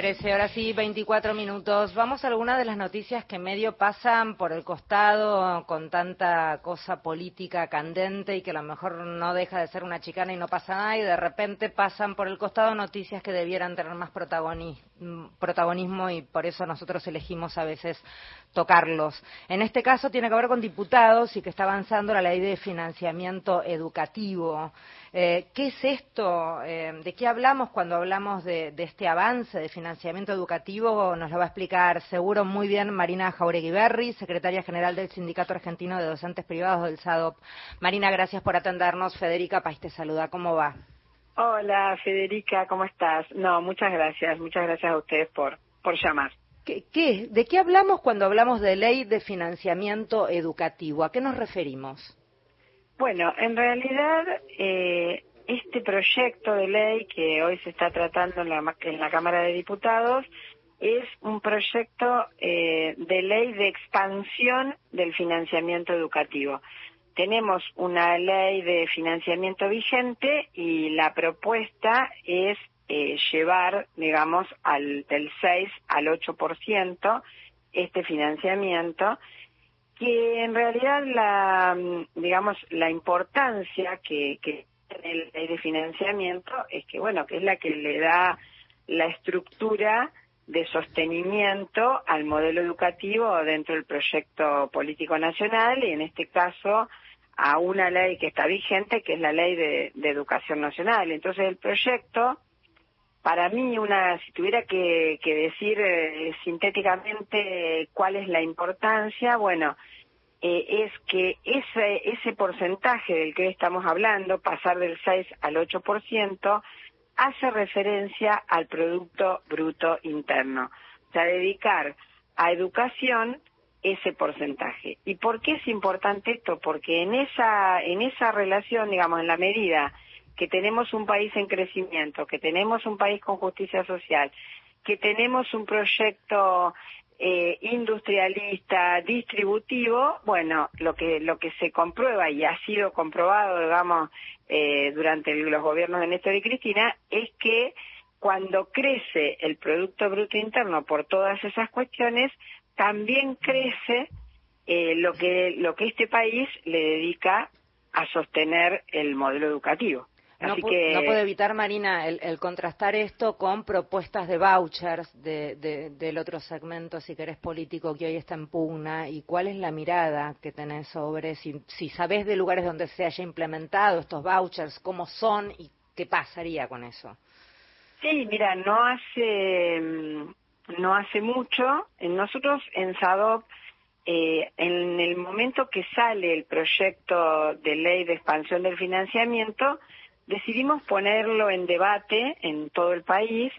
13 horas y 24 minutos. Vamos a algunas de las noticias que medio pasan por el costado con tanta cosa política candente y que a lo mejor no deja de ser una chicana y no pasa nada y de repente pasan por el costado noticias que debieran tener más protagonismo y por eso nosotros elegimos a veces tocarlos. En este caso tiene que ver con diputados y que está avanzando la ley de financiamiento educativo. Eh, ¿Qué es esto? Eh, ¿De qué hablamos cuando hablamos de, este avance de financiamiento educativo? Nos lo va a explicar seguro muy bien Marina Jauregui Berri, secretaria general del Sindicato Argentino de Docentes Privados del SADOP. Marina, gracias por atendernos. Federica País te saluda. ¿Cómo va? Hola, Federica, ¿cómo estás? No, muchas gracias. Muchas gracias a ustedes por, por llamar. ¿Qué, qué, de qué hablamos cuando hablamos de ley de financiamiento educativo? ¿A qué nos referimos? Bueno, en realidad eh, este proyecto de ley que hoy se está tratando en la, en la Cámara de Diputados es un proyecto eh, de ley de expansión del financiamiento educativo. Tenemos una ley de financiamiento vigente y la propuesta es eh, llevar, digamos, al, del 6 al 8% este financiamiento que en realidad la, digamos, la importancia que, tiene el ley de financiamiento es que, bueno, que es la que le da la estructura de sostenimiento al modelo educativo dentro del proyecto político nacional y en este caso a una ley que está vigente, que es la ley de, educación nacional. Entonces el proyecto, para mí, una, si tuviera que, decir eh, sintéticamente cuál es la importancia, bueno, eh, es que ese, ese porcentaje del que estamos hablando, pasar del 6 al 8%, hace referencia al Producto Bruto Interno. O sea, dedicar a educación ese porcentaje. ¿Y por qué es importante esto? Porque en esa, en esa relación, digamos, en la medida que tenemos un país en crecimiento, que tenemos un país con justicia social, que tenemos un proyecto eh, industrialista, distributivo, bueno, lo que lo que se comprueba y ha sido comprobado, digamos, eh, durante los gobiernos de Néstor y Cristina, es que cuando crece el Producto Bruto Interno por todas esas cuestiones, también crece eh, lo que lo que este país le dedica a sostener el modelo educativo. No, puedo evitar, Marina, el, contrastar esto con propuestas de vouchers del otro segmento, si querés, político que hoy está en pugna. ¿Y cuál es la mirada que tenés sobre si, si sabés de lugares donde se haya implementado estos vouchers, cómo son y qué pasaría con eso? Sí, mira, no hace, no hace mucho, nosotros en SADOP, eh, en el momento que sale el proyecto de ley de expansión del financiamiento, decidimos ponerlo en debate en todo el país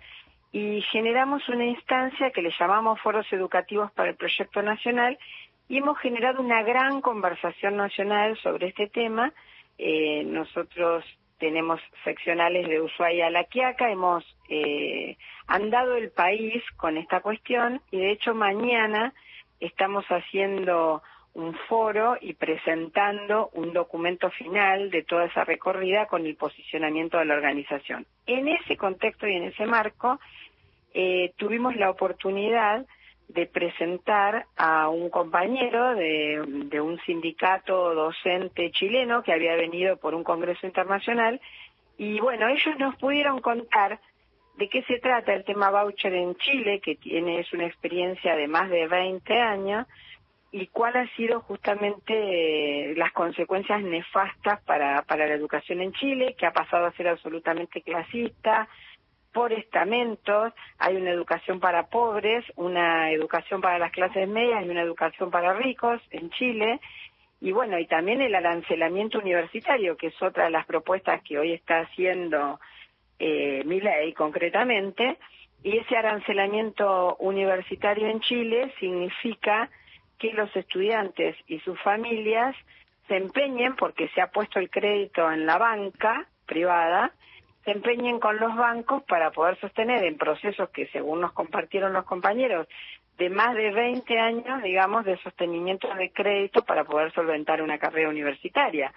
y generamos una instancia que le llamamos Foros Educativos para el Proyecto Nacional y hemos generado una gran conversación nacional sobre este tema. Eh, nosotros tenemos seccionales de Ushuaia a La Quiaca, hemos eh, andado el país con esta cuestión y de hecho mañana estamos haciendo un foro y presentando un documento final de toda esa recorrida con el posicionamiento de la organización. En ese contexto y en ese marco eh, tuvimos la oportunidad de presentar a un compañero de, de, un sindicato docente chileno que había venido por un congreso internacional y bueno, ellos nos pudieron contar de qué se trata el tema voucher en Chile, que tiene es una experiencia de más de 20 años, y cuál han sido justamente eh, las consecuencias nefastas para, para la educación en Chile, que ha pasado a ser absolutamente clasista, por estamentos, hay una educación para pobres, una educación para las clases medias y una educación para ricos en Chile, y bueno, y también el arancelamiento universitario, que es otra de las propuestas que hoy está haciendo eh, mi ley concretamente, y ese arancelamiento universitario en Chile significa que los estudiantes y sus familias se empeñen, porque se ha puesto el crédito en la banca privada, se empeñen con los bancos para poder sostener en procesos que, según nos compartieron los compañeros, de más de 20 años, digamos, de sostenimiento de crédito para poder solventar una carrera universitaria.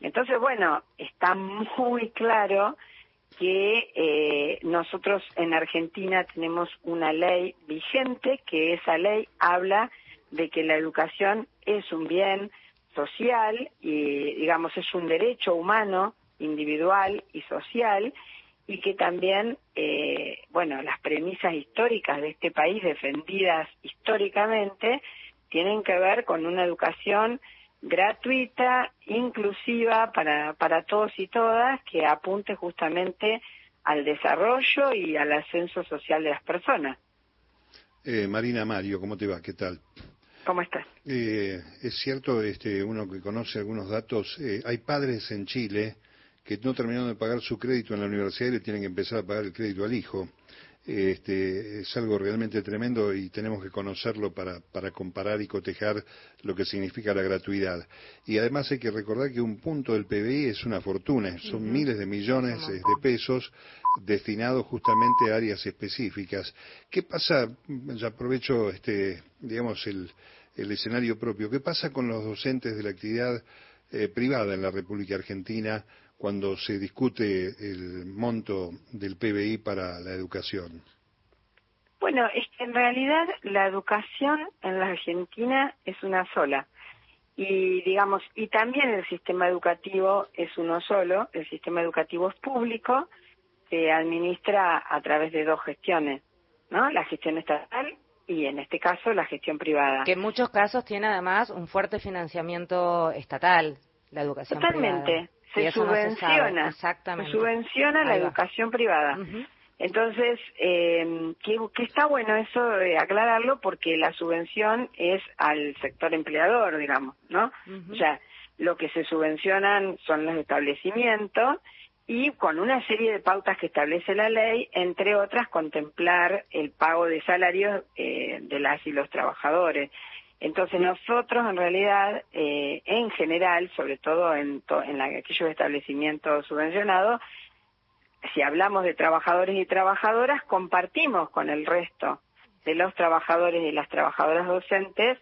Entonces, bueno, está muy claro que eh, nosotros en Argentina tenemos una ley vigente, que esa ley habla de que la educación es un bien social y, digamos, es un derecho humano, individual y social, y que también, eh, bueno, las premisas históricas de este país, defendidas históricamente, tienen que ver con una educación gratuita, inclusiva para, para todos y todas, que apunte justamente al desarrollo y al ascenso social de las personas. Eh, Marina Mario, ¿cómo te va? ¿Qué tal? ¿Cómo estás? Eh, es cierto, este, uno que conoce algunos datos, eh, hay padres en Chile que no terminaron de pagar su crédito en la universidad y le tienen que empezar a pagar el crédito al hijo. Este, es algo realmente tremendo y tenemos que conocerlo para, para, comparar y cotejar lo que significa la gratuidad. Y además hay que recordar que un punto del PBI es una fortuna, son miles de millones de pesos destinados justamente a áreas específicas. ¿Qué pasa? Ya aprovecho este, digamos, el, el escenario propio. ¿Qué pasa con los docentes de la actividad eh, privada en la República Argentina? Cuando se discute el monto del PBI para la educación? Bueno, es que en realidad la educación en la Argentina es una sola. Y digamos, y también el sistema educativo es uno solo, el sistema educativo es público, se administra a través de dos gestiones, ¿no? La gestión estatal y en este caso la gestión privada. Que en muchos casos tiene además un fuerte financiamiento estatal, la educación Totalmente se subvenciona, se subvenciona la educación privada. Entonces, eh, que, está bueno eso de aclararlo porque la subvención es al sector empleador, digamos, ¿no? O sea, lo que se subvencionan son los establecimientos y con una serie de pautas que establece la ley, entre otras, contemplar el pago de salarios eh, de las y los trabajadores. Entonces nosotros en realidad, eh, en general, sobre todo en, en aquellos establecimientos subvencionados, si hablamos de trabajadores y trabajadoras, compartimos con el resto de los trabajadores y las trabajadoras docentes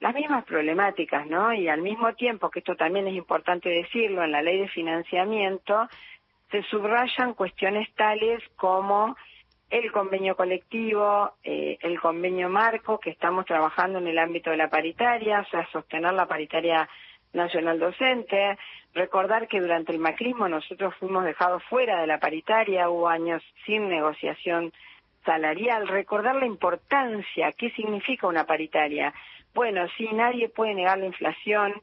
las mismas problemáticas, ¿no? Y al mismo tiempo, que esto también es importante decirlo, en la ley de financiamiento se subrayan cuestiones tales como el convenio colectivo, eh, el convenio marco, que estamos trabajando en el ámbito de la paritaria, o sea, sostener la paritaria nacional docente, recordar que durante el macrismo nosotros fuimos dejados fuera de la paritaria, hubo años sin negociación salarial, recordar la importancia, qué significa una paritaria. Bueno, sí, nadie puede negar la inflación,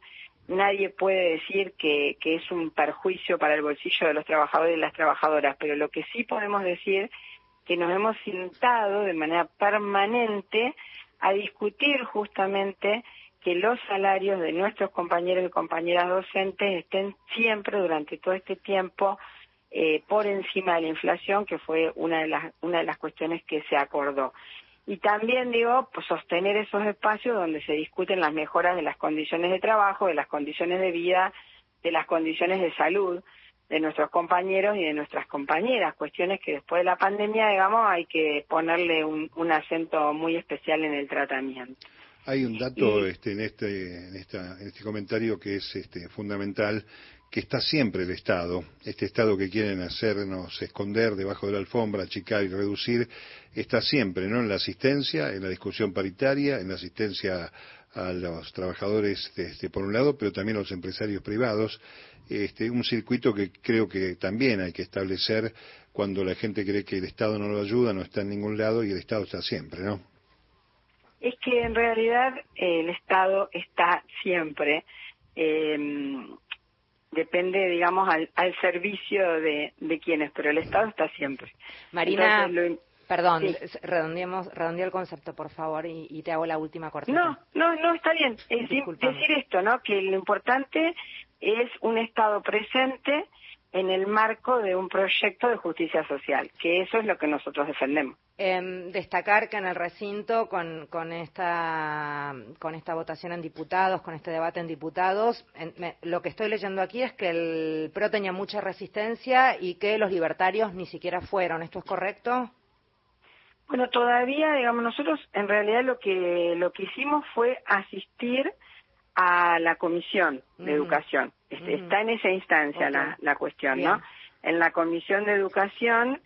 nadie puede decir que, que es un perjuicio para el bolsillo de los trabajadores y las trabajadoras, pero lo que sí podemos decir que nos hemos sentado de manera permanente a discutir justamente que los salarios de nuestros compañeros y compañeras docentes estén siempre durante todo este tiempo eh, por encima de la inflación, que fue una de las una de las cuestiones que se acordó. Y también digo, pues sostener esos espacios donde se discuten las mejoras de las condiciones de trabajo, de las condiciones de vida, de las condiciones de salud, de nuestros compañeros y de nuestras compañeras, cuestiones que después de la pandemia, digamos, hay que ponerle un, acento muy especial en el tratamiento. Hay un dato este, en, este, en, esta, en este comentario que es este, fundamental, que está siempre el Estado, este Estado que quieren hacernos esconder debajo de la alfombra, achicar y reducir, está siempre, ¿no? En la asistencia, en la discusión paritaria, en la asistencia a los trabajadores este, por un lado, pero también a los empresarios privados. Este, un circuito que creo que también hay que establecer cuando la gente cree que el Estado no lo ayuda, no está en ningún lado y el Estado está siempre, ¿no? Es que en realidad el Estado está siempre. Em, depende, digamos, al, servicio de, de, quienes, pero el Estado está siempre. Marina, Perdón, redondeemos, redondea el concepto, por favor, y, te hago la última cortita. No, no, no, está bien. Es decir esto, ¿no? Que lo importante es un Estado presente en el marco de un proyecto de justicia social, que eso es lo que nosotros defendemos. Em, destacar que en el recinto, con, con, esta, con esta votación en diputados, con este debate en diputados, lo que estoy leyendo aquí es que el PRO tenía mucha resistencia y que los libertarios ni siquiera fueron. ¿Esto es correcto? Bueno, todavía, digamos, nosotros en realidad lo que lo que hicimos fue asistir a la comisión de educación. Este, está en esa instancia la, la cuestión, ¿no? en la Comisión de Educación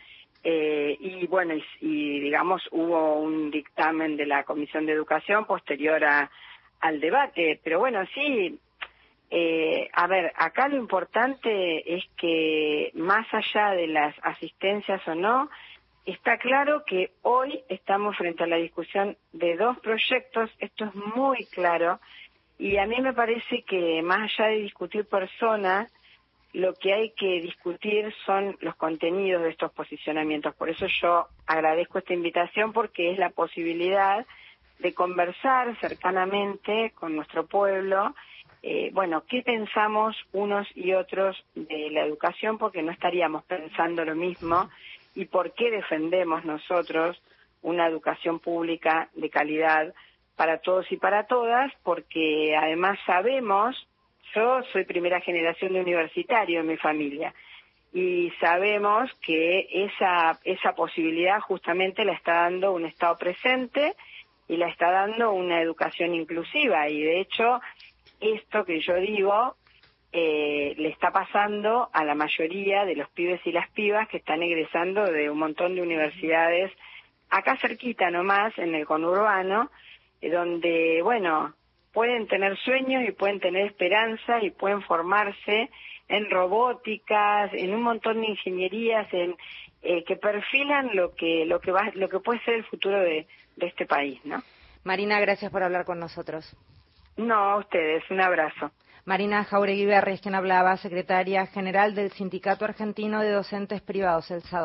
eh, y bueno, y, digamos hubo un dictamen de la Comisión de Educación posterior al debate, pero bueno, sí, eh, a ver, acá lo importante es que más allá de las asistencias o no, está claro que hoy estamos frente a la discusión de dos proyectos, esto es muy claro, y a mí me parece que más allá de discutir personas, lo que hay que discutir son los contenidos de estos posicionamientos. Por eso yo agradezco esta invitación porque es la posibilidad de conversar cercanamente con nuestro pueblo, eh, bueno, qué pensamos unos y otros de la educación porque no estaríamos pensando lo mismo y por qué defendemos nosotros una educación pública de calidad para todos y para todas, porque además sabemos yo soy primera generación de universitario en mi familia y sabemos que esa, esa posibilidad justamente la está dando un Estado presente y la está dando una educación inclusiva. Y de hecho esto que yo digo eh, le está pasando a la mayoría de los pibes y las pibas que están egresando de un montón de universidades acá cerquita nomás en el conurbano eh, donde bueno pueden tener sueños y pueden tener esperanza y pueden formarse en robóticas, en un montón de ingenierías, en eh, que perfilan lo que lo que va lo que puede ser el futuro de, de este país, ¿no? Marina, gracias por hablar con nosotros. No, a ustedes, un abrazo. Marina Jauregui Berres, quien hablaba, secretaria general del Sindicato Argentino de Docentes Privados, el SADOP.